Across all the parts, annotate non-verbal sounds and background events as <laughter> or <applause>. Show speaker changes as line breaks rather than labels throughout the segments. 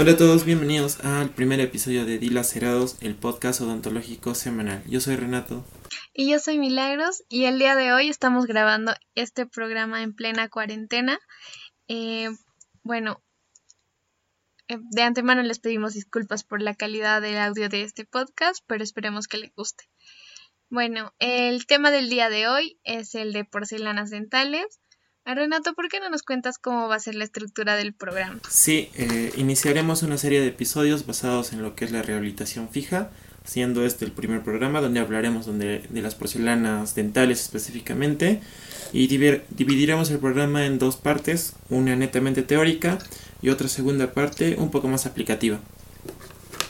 Hola a todos, bienvenidos al primer episodio de Dilacerados, el podcast odontológico semanal. Yo soy Renato.
Y yo soy Milagros y el día de hoy estamos grabando este programa en plena cuarentena. Eh, bueno, eh, de antemano les pedimos disculpas por la calidad del audio de este podcast, pero esperemos que les guste. Bueno, el tema del día de hoy es el de porcelanas dentales. Renato, ¿por qué no nos cuentas cómo va a ser la estructura del programa?
Sí, eh, iniciaremos una serie de episodios basados en lo que es la rehabilitación fija, siendo este el primer programa donde hablaremos donde, de las porcelanas dentales específicamente y dividiremos el programa en dos partes, una netamente teórica y otra segunda parte un poco más aplicativa.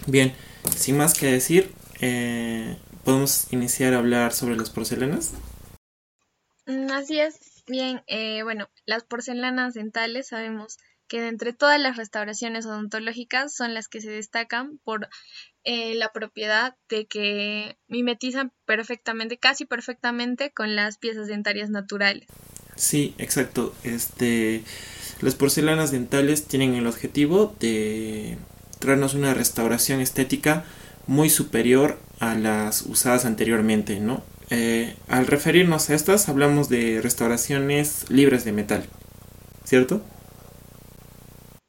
Bien, sin más que decir, eh, ¿podemos iniciar a hablar sobre las porcelanas?
Mm, así es. Bien, eh, bueno, las porcelanas dentales sabemos que de entre todas las restauraciones odontológicas son las que se destacan por eh, la propiedad de que mimetizan perfectamente, casi perfectamente con las piezas dentarias naturales.
Sí, exacto. Este, las porcelanas dentales tienen el objetivo de traernos una restauración estética muy superior a las usadas anteriormente, ¿no? Eh, al referirnos a estas, hablamos de restauraciones libres de metal, ¿cierto?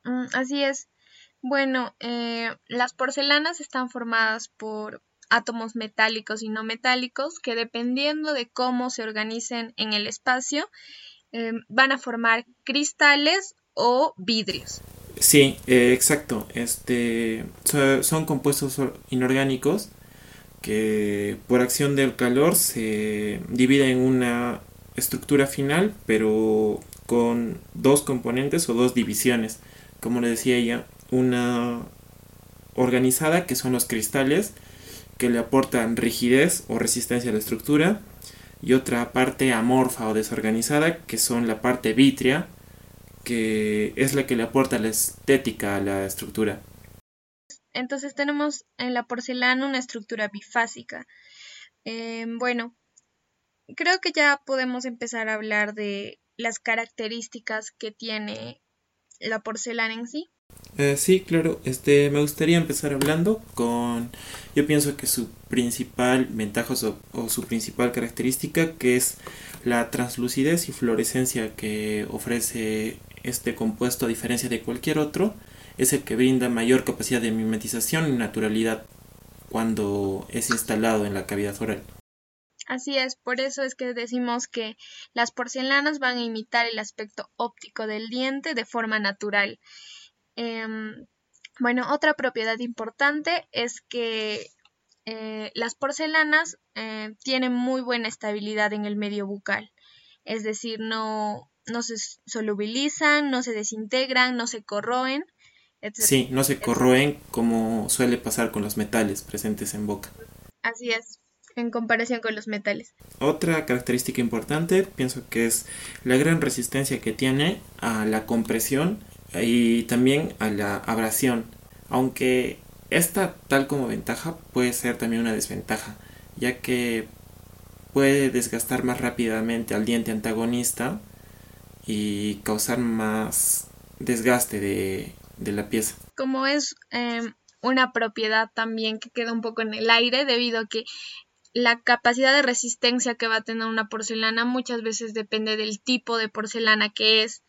Mm, así es. Bueno, eh, las porcelanas están formadas por átomos metálicos y no metálicos que dependiendo de cómo se organicen en el espacio eh, van a formar cristales o vidrios.
Sí, exacto. Este son compuestos inorgánicos que por acción del calor se divide en una estructura final, pero con dos componentes o dos divisiones. Como le decía ella, una organizada que son los cristales que le aportan rigidez o resistencia a la estructura y otra parte amorfa o desorganizada que son la parte vitrea que es la que le aporta la estética a la estructura.
Entonces tenemos en la porcelana una estructura bifásica. Eh, bueno, creo que ya podemos empezar a hablar de las características que tiene la porcelana en sí.
Eh, sí, claro. Este, me gustaría empezar hablando con, yo pienso que su principal ventaja o, o, su principal característica, que es la translucidez y fluorescencia que ofrece este compuesto a diferencia de cualquier otro es el que brinda mayor capacidad de mimetización y naturalidad cuando es instalado en la cavidad oral.
Así es, por eso es que decimos que las porcelanas van a imitar el aspecto óptico del diente de forma natural. Em, bueno, otra propiedad importante es que eh, las porcelanas eh, tienen muy buena estabilidad en el medio bucal, es decir, no, no se solubilizan, no se desintegran, no se corroen
Sí, no se corroen como suele pasar con los metales presentes en boca.
Así es, en comparación con los metales.
Otra característica importante pienso que es la gran resistencia que tiene a la compresión y también a la abrasión, aunque esta tal como ventaja puede ser también una desventaja, ya que puede desgastar más rápidamente al diente antagonista y causar más desgaste de de la pieza.
Como es em, una propiedad también que queda un poco en el aire debido a que la capacidad de resistencia que va a tener una porcelana muchas veces depende del tipo de porcelana que es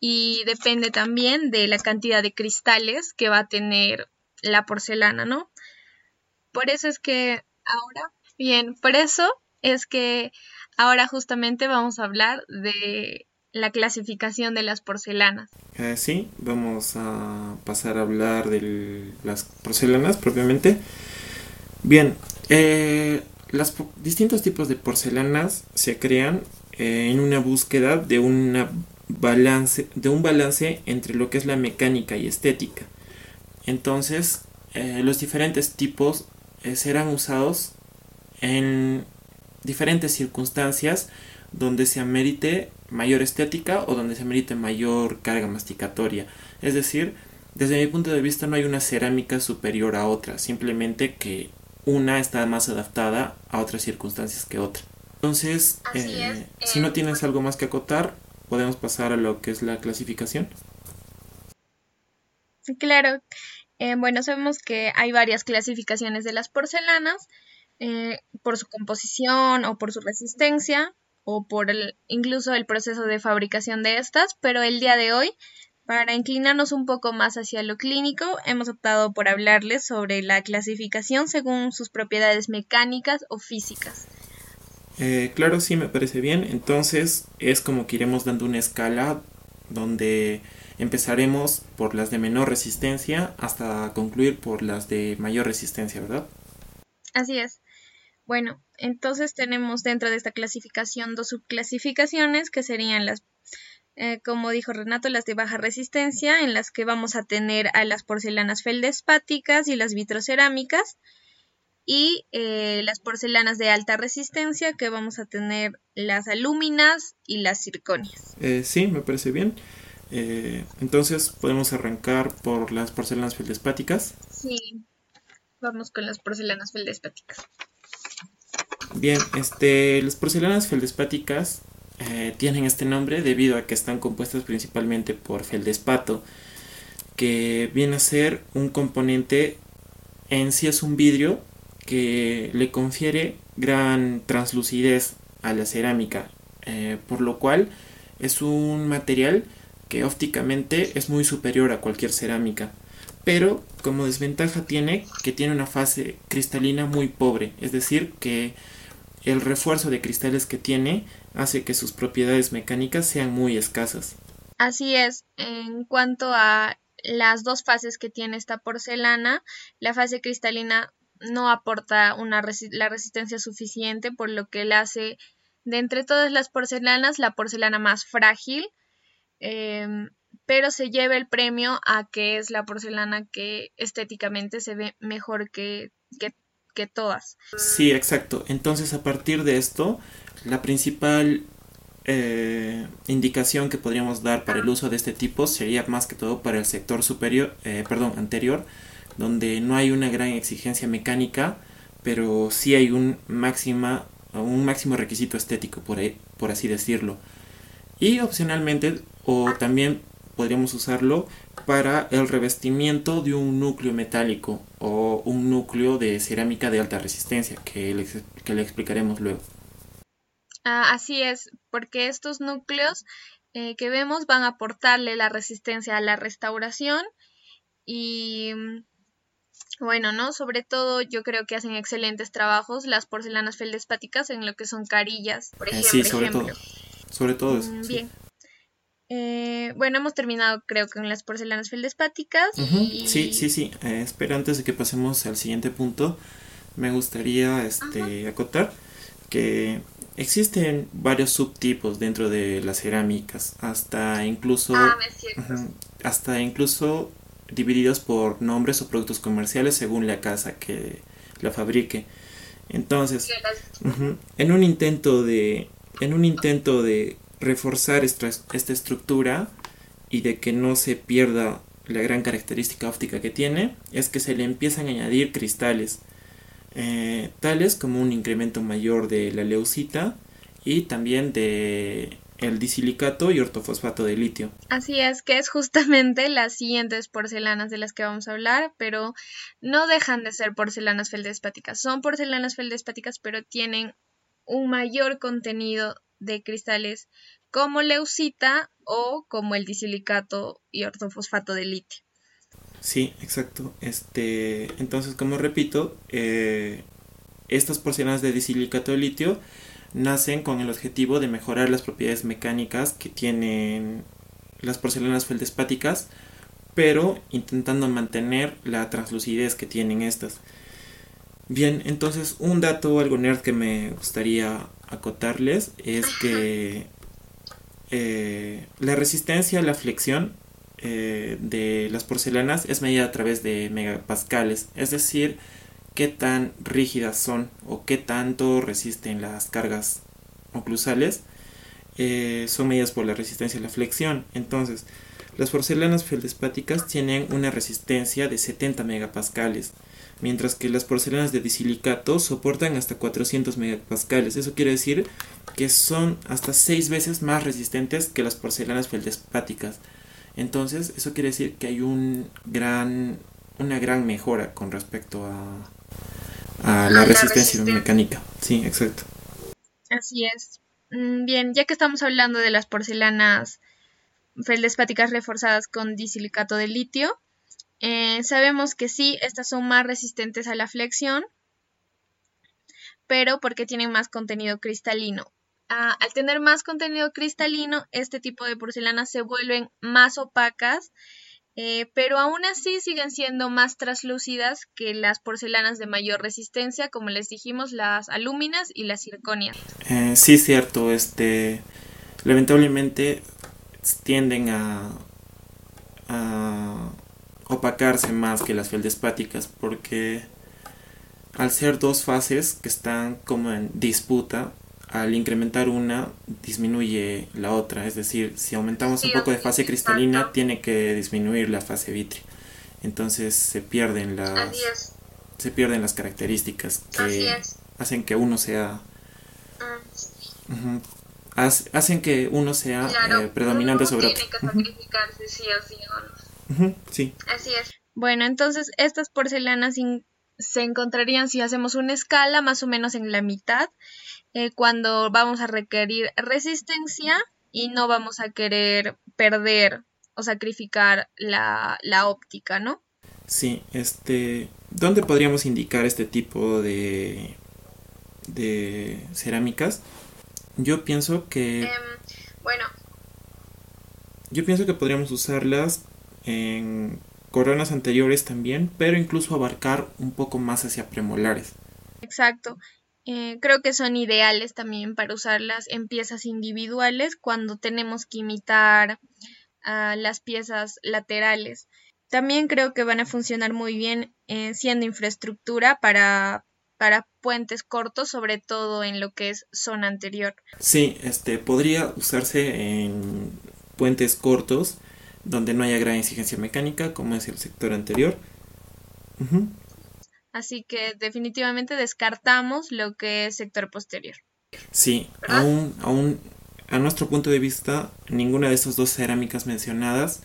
y depende también de la cantidad de cristales que va a tener la porcelana, ¿no? Por eso es que ahora, bien, por eso es que ahora justamente vamos a hablar de la clasificación de las porcelanas.
Eh, sí, vamos a pasar a hablar de las porcelanas propiamente. Bien, eh, los distintos tipos de porcelanas se crean eh, en una búsqueda de, una balance, de un balance entre lo que es la mecánica y estética. Entonces, los diferentes tipos serán usados en diferentes circunstancias donde se amerite mayor estética o donde se amerite mayor carga masticatoria. Es decir, desde mi punto de vista no hay una cerámica superior a otra, simplemente que una está más adaptada a otras circunstancias que otra. Entonces, eh, si no tienes algo más que acotar, podemos pasar a lo que es la clasificación.
Claro. Eh, bueno, sabemos que hay varias clasificaciones de las porcelanas eh, por su composición o por su resistencia o por el, incluso el proceso de fabricación de estas, pero el día de hoy, para inclinarnos un poco más hacia lo clínico, hemos optado por hablarles sobre la clasificación según sus propiedades mecánicas o físicas.
Eh, claro, sí, me parece bien. Entonces es como que iremos dando una escala donde empezaremos por las de menor resistencia hasta concluir por las de mayor resistencia, ¿verdad?
Así es. Bueno, entonces tenemos dentro de esta clasificación dos subclasificaciones que serían las, eh, como dijo Renato, las de baja resistencia, en las que vamos a tener a las porcelanas feldespáticas y las vitrocerámicas, y eh, las porcelanas de alta resistencia, que vamos a tener las alúminas y las circonias.
Eh, sí, me parece bien. entonces podemos arrancar por las porcelanas feldespáticas.
Sí, vamos con las porcelanas feldespáticas.
Bien, este, las porcelanas feldespáticas eh, tienen este nombre debido a que están compuestas principalmente por feldespato, que viene a ser un componente en sí es un vidrio que le confiere gran translucidez a la cerámica, eh, por lo cual es un material que ópticamente es muy superior a cualquier cerámica, pero como desventaja tiene que tiene una fase cristalina muy pobre, es decir, que el refuerzo de cristales que tiene hace que sus propiedades mecánicas sean muy escasas.
Así es, en cuanto a las dos fases que tiene esta porcelana, la fase cristalina no aporta una la resistencia suficiente, por lo que la hace de entre todas las porcelanas la porcelana más frágil, em, pero se lleva el premio a que es la porcelana que estéticamente se ve mejor que, que que todas.
Sí, exacto. Entonces a partir de esto, la principal eh, indicación que podríamos dar para el uso de este tipo sería más que todo para el sector superior, eh, perdón, anterior, donde no hay una gran exigencia mecánica, pero sí hay un máxima, un máximo requisito estético por, ahí, por así decirlo. Y opcionalmente, o también podríamos usarlo para el revestimiento de un núcleo metálico o un núcleo de cerámica de alta resistencia, que le, que le explicaremos luego.
Ah, así es, porque estos núcleos eh, que vemos van a aportarle la resistencia a la restauración y bueno, ¿no? Sobre todo yo creo que hacen excelentes trabajos las porcelanas feldespáticas en lo que son carillas, por ejemplo.
sí, sobre todo. Sobre todo eso.
Mm, bien. Eh, bueno, hemos terminado creo con las porcelanas feldespáticas.
Sí, sí, sí. Eh, espera, antes de que pasemos al siguiente punto, me gustaría este, acotar que existen varios subtipos dentro de las cerámicas, hasta incluso,
ah,
hasta incluso divididos por nombres o productos comerciales según la casa que la fabrique. Entonces, en un intento de en un intento de reforzar esta, estructura y de que no se pierda la gran característica óptica que tiene es que se le empiezan a añadir cristales eh, tales como un incremento mayor de la leucita y también de el disilicato y ortofosfato de litio.
Así es, que es justamente las siguientes porcelanas de las que vamos a hablar, pero no dejan de ser porcelanas feldespáticas. Son porcelanas feldespáticas, pero tienen un mayor contenido de cristales como leucita o como el disilicato y ortofosfato de litio.
Sí, exacto. Este, entonces, como repito, eh, estas porcelanas de disilicato de litio nacen con el objetivo de mejorar las propiedades mecánicas que tienen las porcelanas feldespáticas, pero intentando mantener la translucidez que tienen estas. Bien, entonces un dato algo nerd que me gustaría acotarles es que eh, la resistencia a la flexión eh, de las porcelanas es medida a través de megapascales, es decir, qué tan rígidas son o qué tanto resisten las cargas oclusales eh, son medidas por la resistencia a la flexión. Entonces, las porcelanas feldespáticas tienen una resistencia de 70 megapascales mientras que las porcelanas de disilicato soportan hasta 400 megapascales. Eso quiere decir que son hasta 6 veces más resistentes que las porcelanas feldespáticas. Entonces, eso quiere decir que hay un gran, una gran mejora con respecto a, a la, resistencia, mecánica. Sí, exacto.
Así es. Mm, bien, ya que estamos hablando de las porcelanas feldespáticas reforzadas con disilicato de litio, eh, sabemos que sí, estas son más resistentes a la flexión, pero porque tienen más contenido cristalino. Ah, al tener más contenido cristalino, este tipo de porcelanas se vuelven más opacas, eh, pero aún así siguen siendo más traslúcidas que las porcelanas de mayor resistencia, como les dijimos, las alúminas y las circonias.
Eh, sí, cierto, este, lamentablemente tienden a opacarse más que las feldespáticas porque al ser dos fases que están como en disputa, al incrementar una disminuye la otra, es decir, si aumentamos un poco de fase cristalina tiene que disminuir la fase vitria. Entonces se pierden las se pierden las características que hacen que uno sea ah, hacen que uno sea eh, predominante sobre otro. sí
Así es. Bueno, entonces estas porcelanas se encontrarían si hacemos una escala más o menos en la mitad, eh, cuando vamos a requerir resistencia y no vamos a querer perder o sacrificar la, óptica, ¿no?
Sí, este, ¿dónde podríamos indicar este tipo de, de cerámicas? Yo pienso que... Em,
bueno.
Yo pienso que podríamos usarlas en coronas anteriores también, pero incluso abarcar un poco más hacia premolares.
Exacto. Eh, creo que son ideales también para usarlas en piezas individuales cuando tenemos que imitar a las piezas laterales. También creo que van a funcionar muy bien eh, siendo infraestructura para, para puentes cortos, sobre todo en lo que es zona anterior.
Sí, este podría usarse en puentes cortos donde no haya gran exigencia mecánica, como es el sector anterior.
Así que definitivamente descartamos lo que es sector posterior.
Sí, aún, aún a nuestro punto de vista, ninguna de estas dos cerámicas mencionadas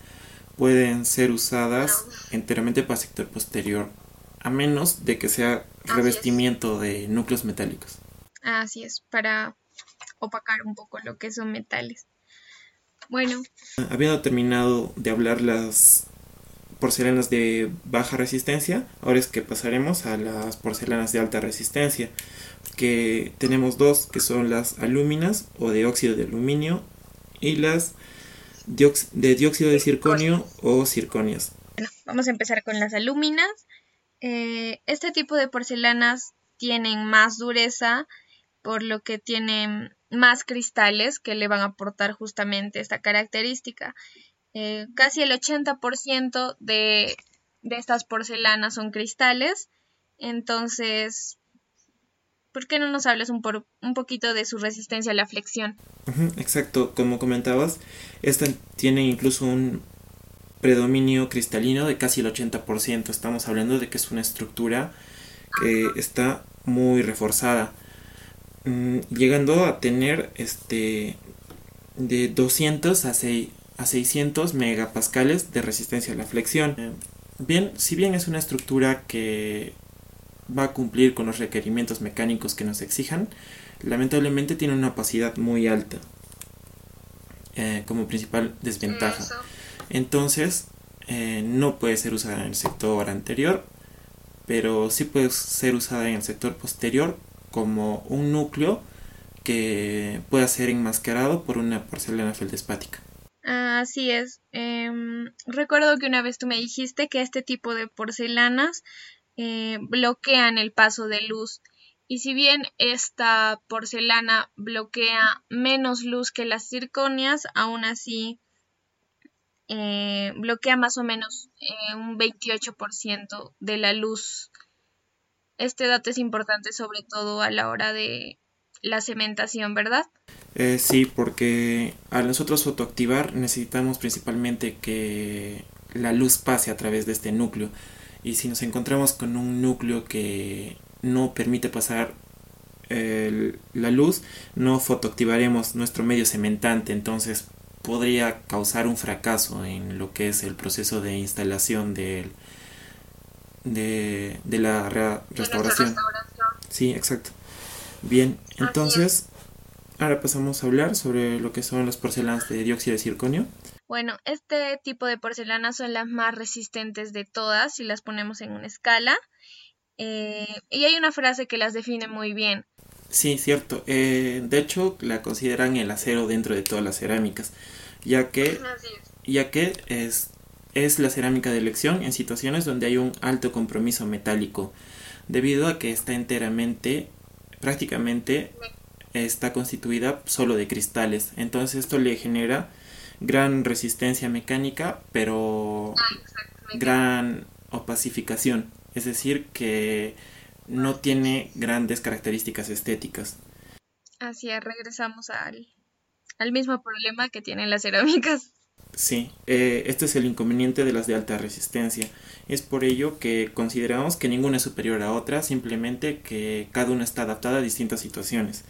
pueden ser usadas enteramente para sector posterior, a menos de que sea revestimiento de núcleos metálicos.
Así es, para opacar un poco lo que son metales. Bueno.
Habiendo terminado de hablar las porcelanas de baja resistencia, ahora es que pasaremos a las porcelanas de alta resistencia, que tenemos dos, que son las alúminas o de óxido de aluminio y las de dióxido de circonio o circonias.
Bueno, vamos a empezar con las alúminas. Eh, este tipo de porcelanas tienen más dureza, por lo que tienen más cristales que le van a aportar justamente esta característica. Eh, casi el 80% de, de estas porcelanas son cristales, entonces, ¿por qué no nos hablas un, por, un poquito de su resistencia a la flexión?
exacto, como comentabas, esta tiene incluso un predominio cristalino de casi el 80%. Estamos hablando de que es una estructura que está muy reforzada. Mm, llegando a tener este de 200 a, 6, a 600 megapascales de resistencia a la flexión. Eh, bien, si bien es una estructura que va a cumplir con los requerimientos mecánicos que nos exijan, lamentablemente tiene una opacidad muy alta eh, como principal desventaja. Entonces, eh, no puede ser usada en el sector anterior, pero sí puede ser usada en el sector posterior como un núcleo que pueda ser enmascarado por una porcelana feldespática.
Así es. Em, recuerdo que una vez tú me dijiste que este tipo de porcelanas eh, bloquean el paso de luz. Y si bien esta porcelana bloquea menos luz que las circonias, aún así eh, bloquea más o menos eh, un 28% de la luz este dato es importante sobre todo a la hora de la cementación, ¿verdad?
Eh, sí, porque al nosotros fotoactivar necesitamos principalmente que la luz pase a través de este núcleo. Y si nos encontramos con un núcleo que no permite pasar la luz, no fotoactivaremos nuestro medio cementante. Entonces podría causar un fracaso en lo que es el proceso de instalación del, de, de la restauración. Sí, exacto. Bien, entonces, ahora pasamos a hablar sobre lo que son las porcelanas de dióxido de circonio.
Bueno, este tipo de porcelanas son las más resistentes de todas si las ponemos en una escala. Eh, y hay una frase que las define muy bien.
Sí, cierto. Eh, de hecho, la consideran el acero dentro de todas las cerámicas, ya que, ya que es, es la cerámica de elección en situaciones donde hay un alto compromiso metálico, debido a que está enteramente, prácticamente, está constituida solo de cristales. Entonces esto le genera gran resistencia mecánica, pero ah, gran opacificación. Es decir, que no tiene grandes características estéticas.
Así es, regresamos al, al mismo problema que tienen las cerámicas.
Sí, eh, este es el inconveniente de las de alta resistencia. Es por ello que consideramos que ninguna es superior a otra, simplemente que cada una está adaptada a distintas situaciones.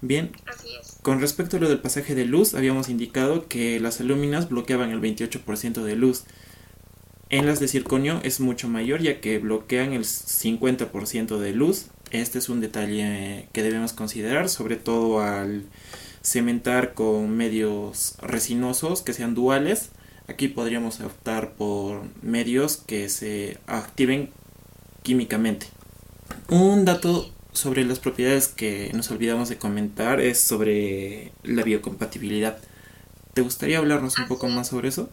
Bien, con respecto a lo del pasaje de luz, habíamos indicado que las alúminas bloqueaban el 28% de luz. En las de circonio es mucho mayor ya que bloquean el 50% de luz. Este es un detalle que debemos considerar, sobre todo al cementar con medios resinosos que sean duales. Aquí podríamos optar por medios que se activen químicamente. Un dato sobre las propiedades que nos olvidamos de comentar es sobre la biocompatibilidad. ¿Te gustaría hablarnos un poco más sobre eso?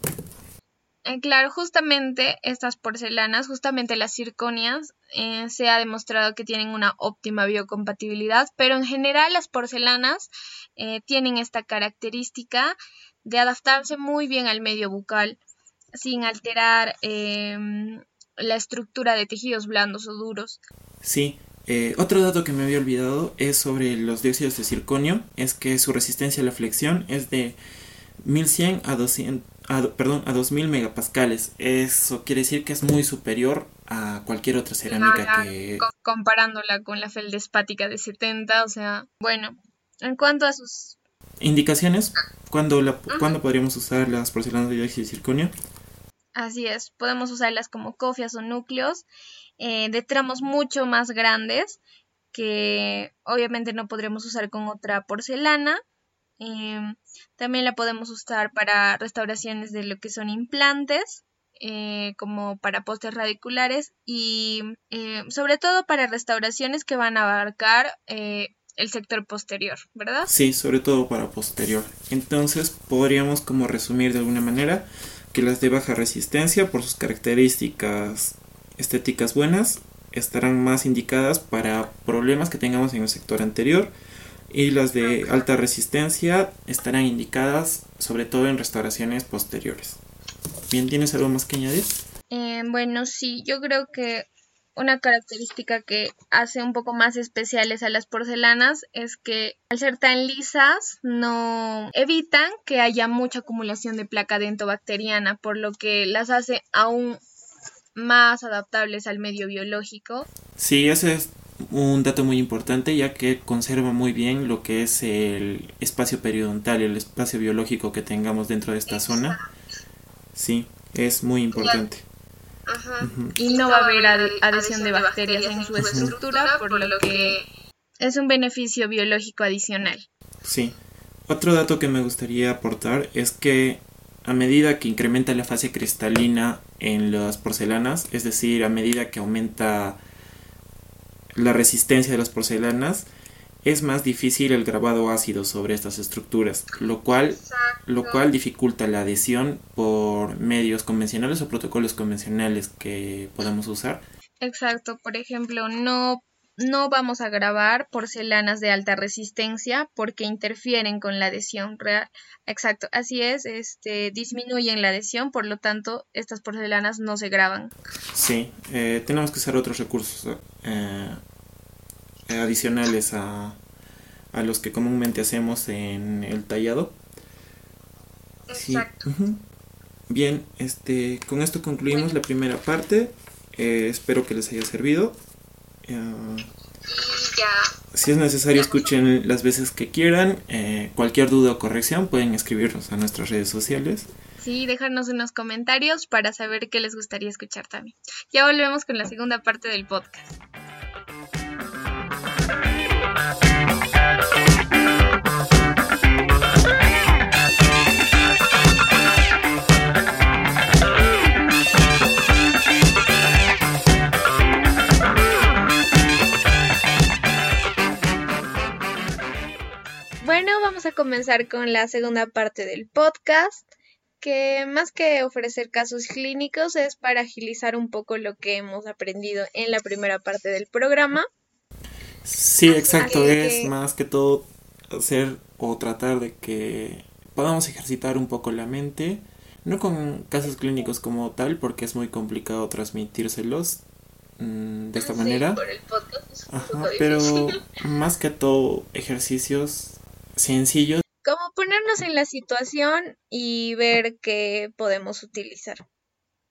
Eh, claro, justamente estas porcelanas, justamente las circonias, eh, se ha demostrado que tienen una óptima biocompatibilidad, pero en general las porcelanas eh, tienen esta característica de adaptarse muy bien al medio bucal sin alterar em, la estructura de tejidos blandos o duros.
Sí, otro dato que me había olvidado es sobre los dióxidos de circonio, es que su resistencia a la flexión es de 1100 a 200 a, perdón, a 2000 megapascales. Eso quiere decir que es muy superior a cualquier otra cerámica que...
Comparándola con la feldespática de 70, o sea, bueno, en cuanto a sus...
Indicaciones, ¿cuándo, la, podríamos usar las porcelanas de dióxido de circonio?
Así es, podemos usarlas como cofias o núcleos eh, de tramos mucho más grandes que obviamente no podríamos usar con otra porcelana Em, también la podemos usar para restauraciones de lo que son implantes, eh, como para postes radiculares y eh, sobre todo para restauraciones que van a abarcar eh, el sector posterior, ¿verdad?
Sí, sobre todo para posterior. Entonces podríamos como resumir de alguna manera que las de baja resistencia por sus características estéticas buenas estarán más indicadas para problemas que tengamos en el sector anterior y las de alta resistencia estarán indicadas sobre todo en restauraciones posteriores. Bien, ¿tienes algo más que añadir?
Eh, bueno, sí, yo creo que una característica que hace un poco más especiales a las porcelanas es que al ser tan lisas no evitan que haya mucha acumulación de placa dentobacteriana, por lo que las hace aún más adaptables al medio biológico.
Sí, ese es un dato muy importante ya que conserva muy bien lo que es el espacio periodontal, el espacio biológico que tengamos dentro de esta zona. Sí, es muy importante.
Y no va a haber adhesión de bacterias en su estructura, por lo que es un beneficio biológico adicional.
Sí. Otro dato que me gustaría aportar es que a medida que incrementa la fase cristalina en las porcelanas, es decir, a medida que aumenta la resistencia de las porcelanas, es más difícil el grabado ácido sobre estas estructuras, lo cual, lo cual dificulta la adhesión por medios convencionales o protocolos convencionales que podamos usar.
Exacto, por ejemplo, no no vamos a grabar porcelanas de alta resistencia porque interfieren con la adhesión real. Exacto, así es, este, disminuyen la adhesión, por lo tanto, estas porcelanas no se graban.
Sí, eh, tenemos que usar otros recursos eh, adicionales a, a, los que comúnmente hacemos en el tallado. Exacto. Bien, este, con esto concluimos la primera parte. Eh, espero que les haya servido. Uh, Si es necesario, escuchen las veces que quieran. Eh, cualquier duda o corrección pueden escribirnos a nuestras redes sociales.
Sí, déjanos unos comentarios para saber qué les gustaría escuchar también. Ya volvemos con la segunda parte del podcast. Bueno, vamos a comenzar con la segunda parte del podcast, que más que ofrecer casos clínicos es para agilizar un poco lo que hemos aprendido en la primera parte del programa.
Sí, exacto, es más que todo hacer o tratar de que podamos ejercitar un poco la mente, no con casos clínicos como tal, porque es muy complicado transmitírselos mm, de esta manera. pero <laughs> más que todo ejercicios sencillo.
Como ponernos en la situación y ver qué podemos utilizar.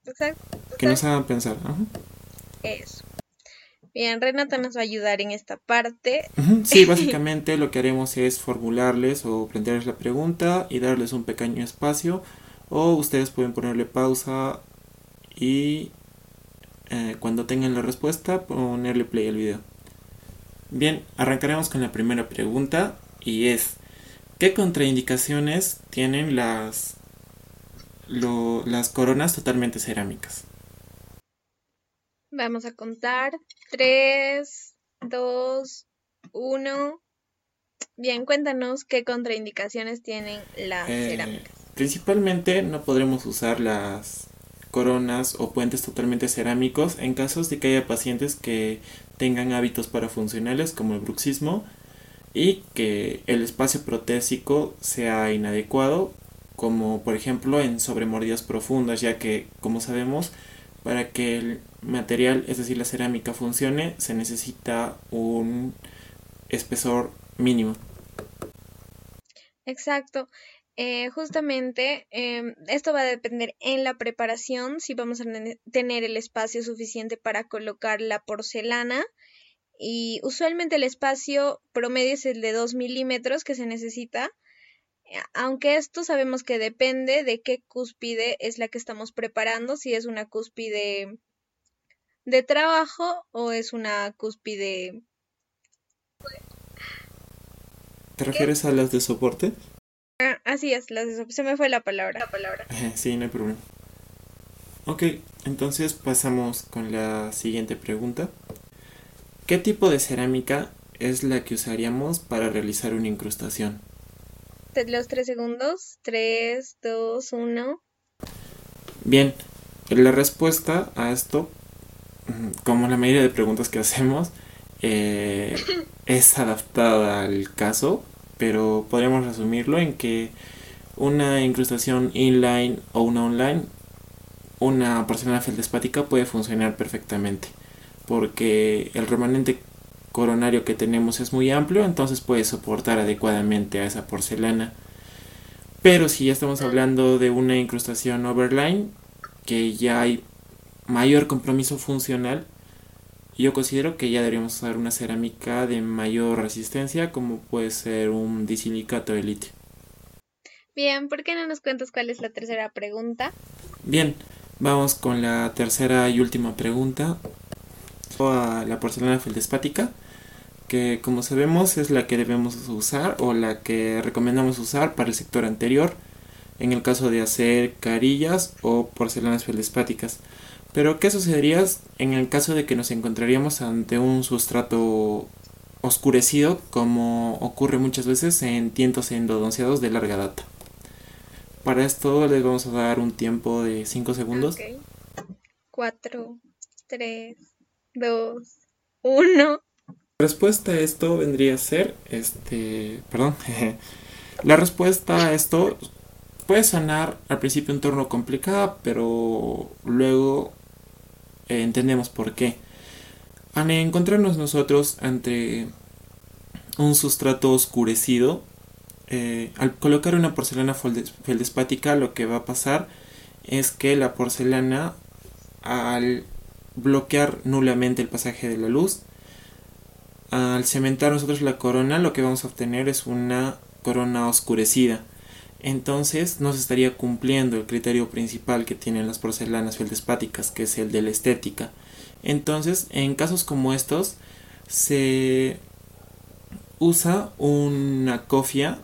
Exacto.
Que nos hagan pensar.
Eso. Bien, Renata nos va a ayudar en esta parte.
Sí, <laughs> básicamente lo que haremos es formularles o plantearles la pregunta y darles un pequeño espacio. O ustedes pueden ponerle pausa y eh, cuando tengan la respuesta ponerle play al video. Bien, arrancaremos con la primera pregunta y es ¿qué contraindicaciones tienen las, las coronas totalmente cerámicas?
Vamos a contar. 3, 2, 1. Bien, cuéntanos qué contraindicaciones tienen las eh, cerámicas.
Principalmente no podremos usar las coronas o puentes totalmente cerámicos en casos de que haya pacientes que tengan hábitos parafuncionales como el bruxismo y que el espacio protésico sea inadecuado, como por ejemplo en sobremordidas profundas, ya que, como sabemos, para que el material, es decir, la cerámica, funcione, se necesita un espesor mínimo.
Exacto. Eh, justamente em, esto va a depender en la preparación, si vamos a tener el espacio suficiente para colocar la porcelana y usualmente el espacio promedio es el de 2 milímetros que se necesita, eh, aunque esto sabemos que depende de qué cúspide es la que estamos preparando, si es una cúspide de trabajo o es una cúspide...
¿Te refieres a las de soporte?
Ah, así es, las de soporte. Se me fue la palabra. La palabra.
sí, no hay problema. Ok, entonces pasamos con la siguiente pregunta. ¿Qué tipo de cerámica es la que usaríamos para realizar una incrustación?
Los tres segundos. Tres, dos, uno.
Bien, la respuesta a esto, como la mayoría de preguntas que hacemos, eh, es adaptada al caso, pero podríamos resumirlo en que una incrustación inline o una online, una porcelana feldespática puede funcionar perfectamente porque el remanente coronario que tenemos es muy amplio, entonces puede soportar adecuadamente a esa porcelana. Pero si ya estamos hablando de una incrustación overline, que ya hay mayor compromiso funcional, yo considero que ya deberíamos usar una cerámica de mayor resistencia, como puede ser un disilicato de litio.
Bien, ¿por qué no nos cuentas cuál es la tercera pregunta?
Bien, vamos con la tercera y última pregunta a la porcelana feldespática, que como sabemos es la que debemos usar o la que recomendamos usar para el sector anterior, en el caso de hacer carillas o porcelanas feldespáticas. Pero ¿qué sucedería en el caso de que nos encontraríamos ante un sustrato oscurecido, como ocurre muchas veces en tientos endodonceados de larga data? Para esto les vamos a dar un tiempo de 5 segundos.
4, 3, dos, uno.
Respuesta a esto vendría a ser, este, perdón, <laughs> la respuesta a esto puede sonar al principio un torno complicado, pero luego eh, entendemos por qué. Al encontrarnos nosotros ante un sustrato oscurecido, eh, al colocar una porcelana feldespática lo que va a pasar es que la porcelana al bloquear nulamente el pasaje de la luz, al cementar nosotros la corona, lo que vamos a obtener es una corona oscurecida. Entonces no se estaría cumpliendo el criterio principal que tienen las porcelanas feldespáticas, que es el de la estética. Entonces, en casos como estos, se usa una cofia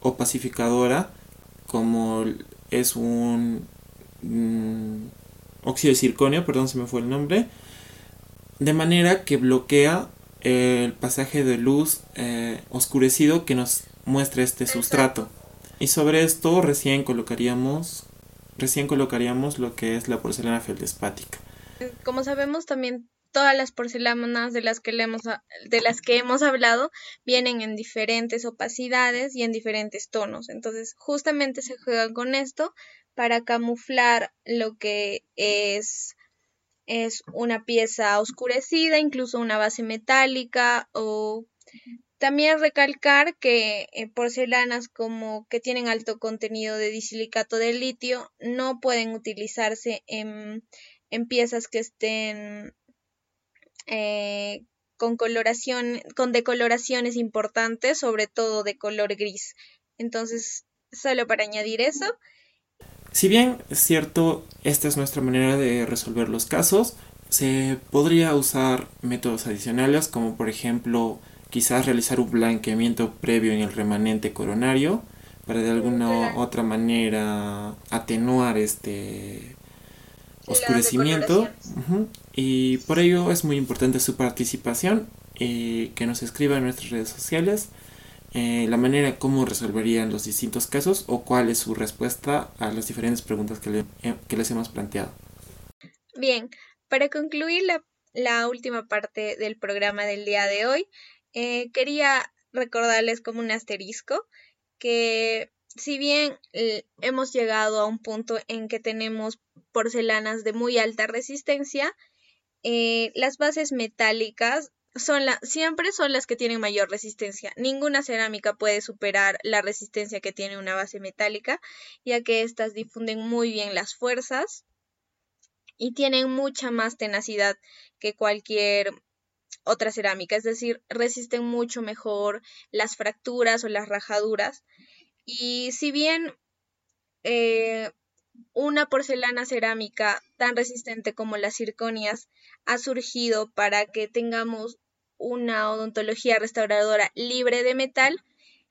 o pacificadora, como es un mm, óxido de circonio, perdón, se me fue el nombre, de manera que bloquea el pasaje de luz eh, oscurecido que nos muestra este sustrato. Y sobre esto recién colocaríamos recién colocaríamos lo que es la porcelana feldespática.
Como sabemos también todas las porcelanas de las que hemos, de las que hemos hablado vienen en diferentes opacidades y en diferentes tonos. Entonces, justamente se juega con esto para camuflar lo que es es una pieza oscurecida, incluso una base metálica o también recalcar que eh, porcelanas como que tienen alto contenido de disilicato de litio no pueden utilizarse en, piezas que estén eh, con coloración, con decoloraciones importantes, sobre todo de color gris. Entonces, solo para añadir eso.
Si bien es cierto, esta es nuestra manera de resolver los casos, se podría usar métodos adicionales como por ejemplo quizás realizar un blanqueamiento previo en el remanente coronario para de alguna otra manera atenuar este oscurecimiento. y por ello es muy importante su participación y que nos escriba en nuestras redes sociales eh, la manera como resolverían los distintos casos o cuál es su respuesta a las diferentes preguntas que, eh, les hemos planteado.
Bien, para concluir la, última parte del programa del día de hoy, eh, quería recordarles como un asterisco que si bien hemos llegado a un punto en que tenemos porcelanas de muy alta resistencia, las bases metálicas son la, siempre son las que tienen mayor resistencia. Ninguna cerámica puede superar la resistencia que tiene una base metálica, ya que éstas difunden muy bien las fuerzas y tienen mucha más tenacidad que cualquier otra cerámica, es decir, resisten mucho mejor las fracturas o las rajaduras. Y si bien eh, una porcelana cerámica tan resistente como las circonias ha surgido para que tengamos una odontología restauradora libre de metal,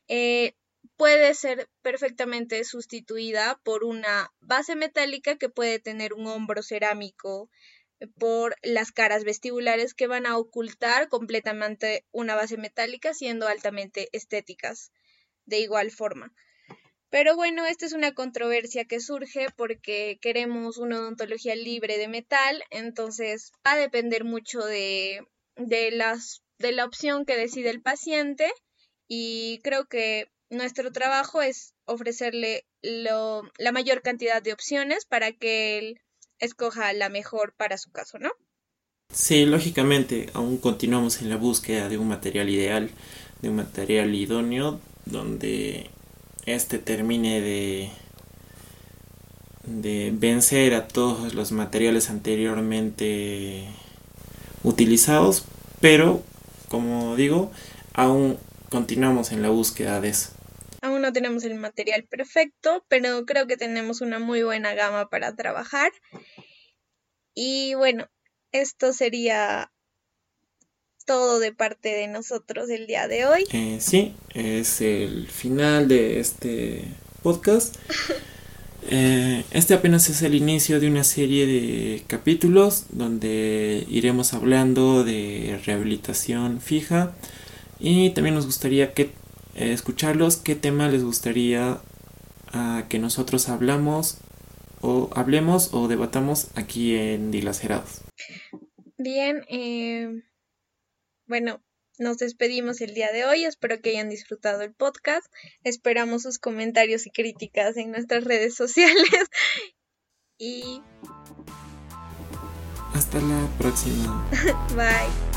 eh, puede ser perfectamente sustituida por una base metálica que puede tener un hombro cerámico por las caras vestibulares que van a ocultar completamente una base metálica siendo altamente estéticas de igual forma. Pero bueno, esta es una controversia que surge porque queremos una odontología libre de metal, entonces va a depender mucho de, de, las, de la opción que decide el paciente y creo que nuestro trabajo es ofrecerle la mayor cantidad de opciones para que él escoja la mejor para su caso, ¿no?
Sí, lógicamente, aún continuamos en la búsqueda de un material ideal, de un material idóneo, donde este termine de, de vencer a todos los materiales anteriormente utilizados, pero como digo, aún continuamos en la búsqueda de eso.
Aún no tenemos el material perfecto, pero creo que tenemos una muy buena gama para trabajar. Y bueno, esto sería todo de parte de nosotros el día de hoy.
Eh, sí, es el final de este podcast. <laughs> Eh, este apenas es el inicio de una serie de capítulos donde iremos hablando de rehabilitación fija y también nos gustaría que, eh, escucharlos qué tema les gustaría ah, que nosotros hablamos o hablemos o debatamos aquí en Dilacerados.
Bien, bueno, nos despedimos el día de hoy, espero que hayan disfrutado el podcast, esperamos sus comentarios y críticas en nuestras redes <laughs> sociales y...
Hasta la próxima. <laughs>
Bye.